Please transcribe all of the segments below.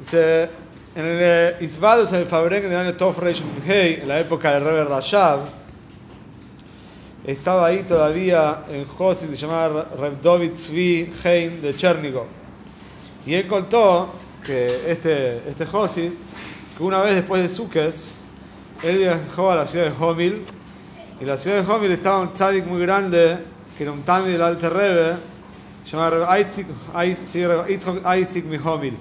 Dice, en el Isbadus, en el Fabrek del año Tov Reish Hei, en la época de Rebbe Rashab, estaba ahí todavía en Josid, se llamaba Reb Tzvi Heim de Chernigov. Y él contó que este, este Josid, que una vez después de Sukkes, él viajó a la ciudad de Homil, y en la ciudad de Homil estaba un tzadik muy grande, que era un tami del Alte Rebbe, llamado Reb Eitzik mi Homil.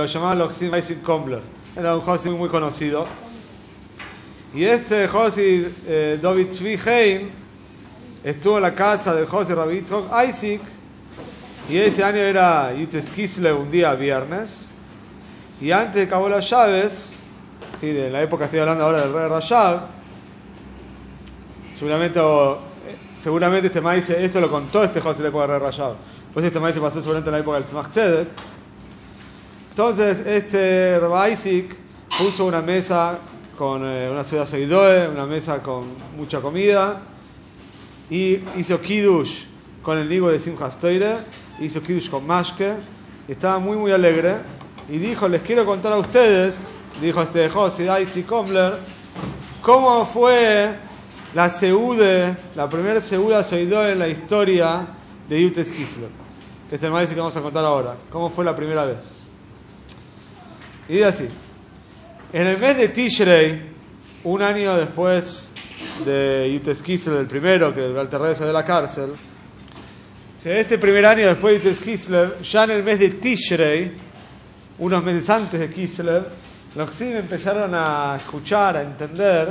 Lo llamaban Loxim Eitzik Kombler. Era un Josid muy conocido. Y este Josid eh, David Tzvi Heim estuvo en la casa del Josid Rabbi Isaac y ese año era Yutes un día viernes y antes de cabo las llaves sí, de la época estoy hablando ahora del rey Rashab seguramente, seguramente este maíz esto lo contó este Josid del rey Rashab pues este maíz pasó seguramente en la época del Tzmach entonces este Rabbi Isaac puso una mesa con eh, una ciudad seguidoe, una mesa con mucha comida, y hizo kiddush con el nigo de Simchas Toire, hizo kiddush con mashke, y estaba muy muy alegre, y dijo, les quiero contar a ustedes, dijo este José Daisy Kombler, cómo fue la seude, la primera seuda seguidoe en la historia de Yutes Kisler, que es el maíz que vamos a contar ahora, cómo fue la primera vez. Y dice así, en el mes de Tishrei, un año después de Yutes Kislev, del primero, que el Alter de la cárcel, este primer año después de Yutes Kislev, ya en el mes de Tishrei, unos meses antes de Kislev, los Xim empezaron a escuchar, a entender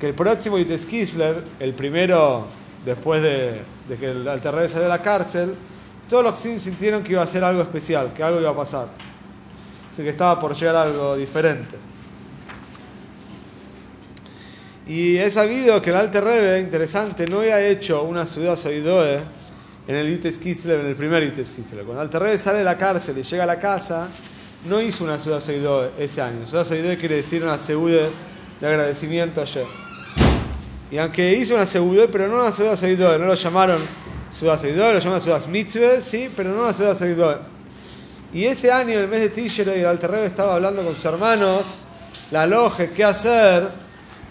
que el próximo Yutes Kislev, el primero después de, de que el Alter salió de la cárcel, todos los Xim sintieron que iba a ser algo especial, que algo iba a pasar. Así que estaba por llegar algo diferente. Y he sabido que el Alte Rebbe, interesante, no había hecho una ciudad Soidoe en el Yutes Kislev, en el primer Yutes Kislev. Cuando el Alte Rebbe sale de la cárcel y llega a la casa, no hizo una ciudad Soidoe ese año. Ciudad Soidoe quiere decir una seude de agradecimiento ayer. Y aunque hizo una seude, pero no una ciudad Soidoe, no lo llamaron ciudad Soidoe, lo llamaron ciudad Mitzvah, sí, pero no una ciudad Soidoe. Y ese año, el mes de Tishrei, el Alte Rebbe estaba hablando con sus hermanos, la loge, qué hacer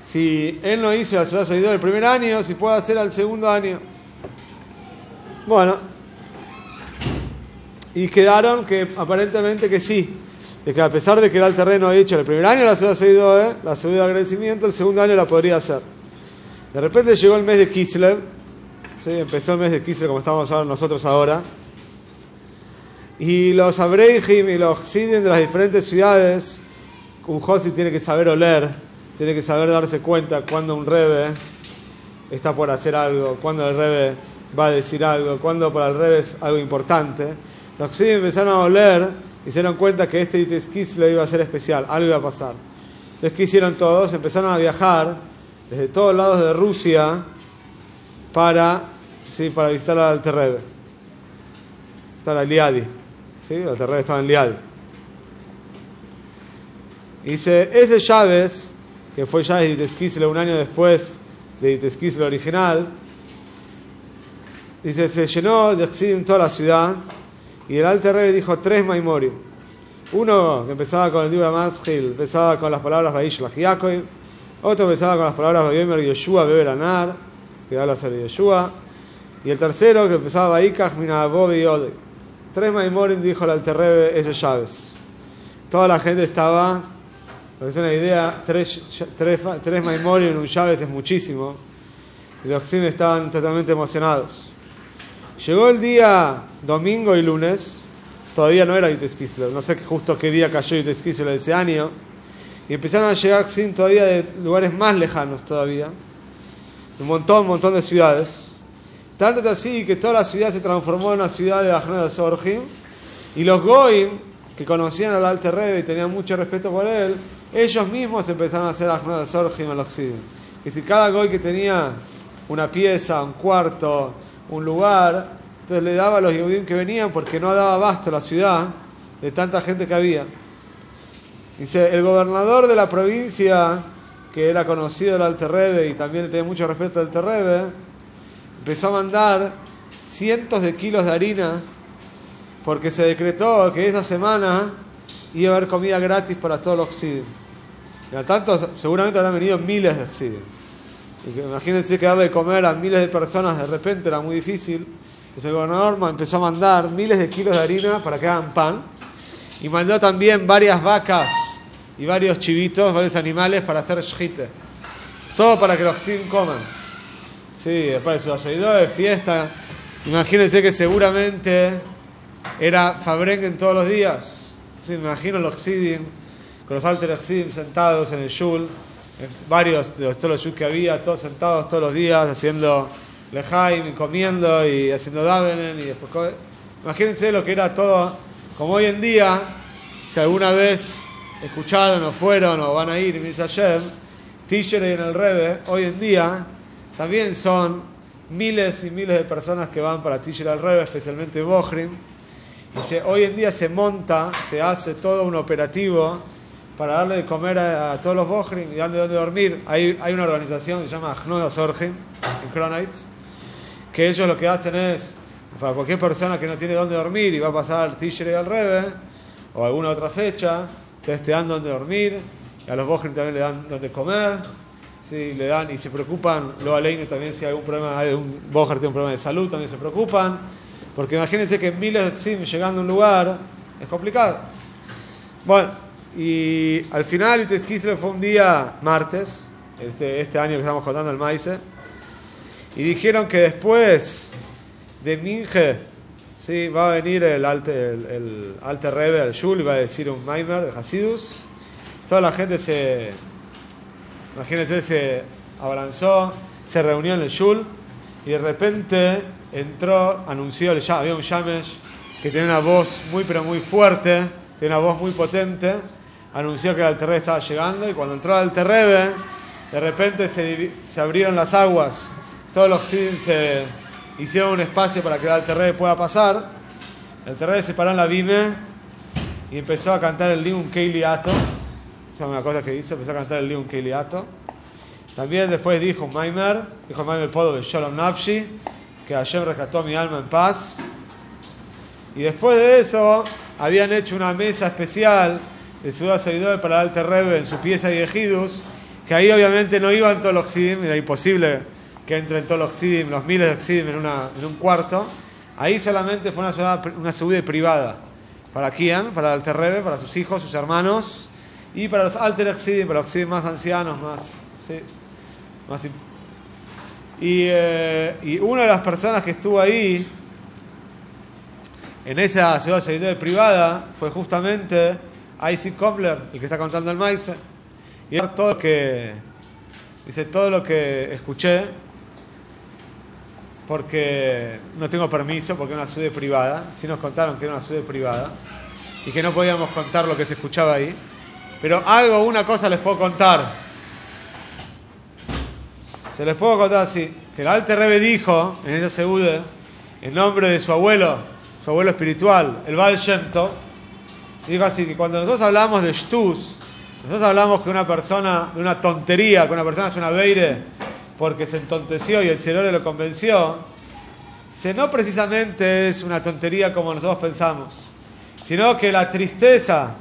si él no hizo la ciudad seguidora el primer año, si puede hacer al segundo año. Bueno, y quedaron que aparentemente que sí, de que a pesar de que el terreno ha hecho el primer año la ciudad seguidora, la ciudad de agradecimiento, el segundo año la podría hacer. De repente llegó el mes de Kislev, ¿sí? empezó el mes de Kislev como estamos nosotros ahora, y los Abreijim y los Sidim de las diferentes ciudades, un Josi tiene que saber oler, tiene que saber darse cuenta cuando un rebe está por hacer algo, cuando el rebe va a decir algo, cuando para el rebe es algo importante. Los que empezaron a oler y se dieron cuenta que este le iba a ser especial, algo iba a pasar. Entonces, ¿qué hicieron todos? Empezaron a viajar desde todos lados de Rusia para, ¿sí? para visitar al Terrebe. Está en Liadi. ¿Sí? El Terrebe estaba en Liadi. Dice, ese Chávez que fue ya de Itesquisle un año después de Itesquisle original. Dice, se llenó de en toda la ciudad y el Alter Rey dijo tres Maimorim. Uno que empezaba con el libro de Maschil, empezaba con las palabras Baishlach Yaakov. Otro empezaba con las palabras Bayomer Yoshua Beber que habla sobre Yoshua. Y el tercero que empezaba Baikach Minabov y Ode. Tres Maimorim dijo el Alter Rey ese llaves. Toda la gente estaba para que una idea, tres, tres, tres en un llaves es muchísimo. Y los Xim estaban totalmente emocionados. Llegó el día domingo y lunes, todavía no era Yutes no sé justo qué día cayó Yutes de ese año, y empezaron a llegar Xim todavía de lugares más lejanos todavía, un montón, un montón de ciudades. Tanto así que toda la ciudad se transformó en una ciudad de Ajna de Sorjim, y los Goim, que conocían al Alte Rebbe y tenían mucho respeto por él, ellos mismos empezaron a hacer Ajnod Sorjim al occidente. Que si cada goy que tenía una pieza, un cuarto, un lugar, entonces le daba a los Yehudim que venían porque no daba abasto la ciudad de tanta gente que había. Dice, el gobernador de la provincia, que era conocido del Alterrebe y también tenía mucho respeto al Alterrebe, empezó a mandar cientos de kilos de harina porque se decretó que esa semana iba a haber comida gratis para todos los Xidim. Y tanto, seguramente habrán venido miles de Xidim. Imagínense que darle de comer a miles de personas de repente era muy difícil. Entonces el gobernador empezó a mandar miles de kilos de harina para que hagan pan. Y mandó también varias vacas y varios chivitos, varios animales para hacer shite. Todo para que los Xidim coman. Sí, después de su de fiesta. Imagínense que seguramente era Fabrengen todos los días. Sí, me imagino los Xidim, con los alter Xidim sentados en el shul varios de todos los que había, todos sentados todos los días haciendo lejaim, comiendo y haciendo davenen y después imagínense lo que era todo como hoy en día si alguna vez escucharon o fueron o van a ir en Hashem Tisher y en el Rebe hoy en día también son miles y miles de personas que van para Tisher al Rebe especialmente Bohrim y hoy en día se monta se hace todo un operativo para darle de comer a, todos los Bohrim y darle donde dormir. Hay, una organización que se llama Hnoda Sorgim, en Cronites, que ellos lo que hacen es, para cualquier persona que no tiene donde dormir y va a pasar Tishrei al Rebe, o alguna otra fecha, entonces te dan donde dormir, y a los Bohrim también le dan donde comer, ¿sí? le dan y se preocupan, luego a también si hay algún problema, hay un Bohrim tiene un problema de salud, también se preocupan, porque imagínense que miles de llegando a un lugar es complicado. Bueno, y al final, Kislev fue un día martes, este, este año que estamos contando el maíz, y dijeron que después de Minge, sí, va a venir el Alte, el, alte el Shul, y va a decir un Maimer de Hasidus. Toda la gente se, imagínense, se abalanzó, se reunió en el Shul, y de repente entró, anunció, había un Yamesh que tiene una voz muy, pero muy fuerte, tiene una voz muy potente anunció que el Alterrebe estaba llegando y cuando entró el Alterrebe, de repente se, se, abrieron las aguas, todos los Sidim hicieron un espacio para que el Alterrebe pueda pasar. El Alterrebe se paró en la Bime y empezó a cantar el Liun Keiliato. Es una cosa que hizo, empezó a cantar el Liun Keiliato. También después dijo Maimer, dijo Maimer Podo de Shalom Nafshi, que Hashem rescató mi alma en paz. Y después de eso, habían hecho una mesa especial de Ciudad Seguidor para el Alter Rebbe en su pieza de Ejidus, que ahí obviamente no iban todos los Xidim, era imposible que entren todos los Xidim, los miles de Xidim en, en un cuarto. Ahí solamente fue una ciudad, una ciudad privada para Kian, para el Alter Rebbe, para sus hijos, sus hermanos, y para los Alter Xidim, para los más ancianos, más. ¿sí? más y, eh, y una de las personas que estuvo ahí, en esa ciudad seguidora privada, fue justamente Isaac Kobler, el que está contando el maíz, y todo lo que dice todo lo que escuché porque no tengo permiso, porque es una ciudad privada. Si nos contaron que era una ciudad privada y que no podíamos contar lo que se escuchaba ahí. Pero algo, una cosa les puedo contar. Se les puedo contar así, que el Alte Rebe dijo en esa seude, en nombre de su abuelo, su abuelo espiritual, el Baal Shemto, digo así, que cuando nosotros hablamos de shtus, nosotros hablamos que una persona, de una tontería, que una persona es una beire porque se entonteció y el Cherore lo convenció, se no precisamente es una tontería como nosotros pensamos, sino que la tristeza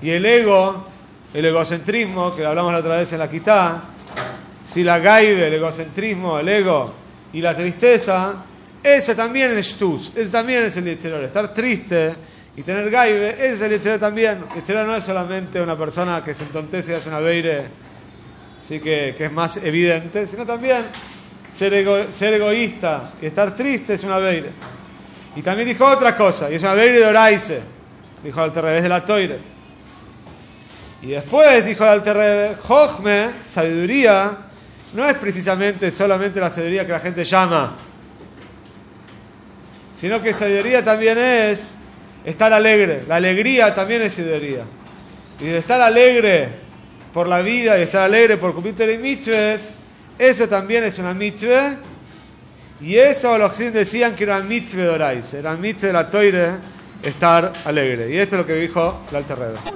y el ego, el egocentrismo, que hablamos la otra vez en la quitá, si la gaive, el egocentrismo, el ego y la tristeza, eso también es shtus, eso también es el Cherore, estar triste y tener gaibe, ese es el Yetzirah también. El no es solamente una persona que se entontece y hace una beire, sí que, que es más evidente, sino también ser, ser egoísta y estar triste es una beire. Y también dijo otra cosa, y es una beire de Oraise, dijo al revés de la toire. Y después dijo al revés, Jochme, sabiduría, no es precisamente solamente la sabiduría que la gente llama, sino que sabiduría también es estar alegre. La alegría también es idería. Y de estar alegre por la vida y estar alegre por cumplir y mitzvahs, eso también es una mitzvah. Y eso los que decían que era mitzvah de Orais, era mitzvah de la toire estar alegre. Y esto es lo que dijo el Alter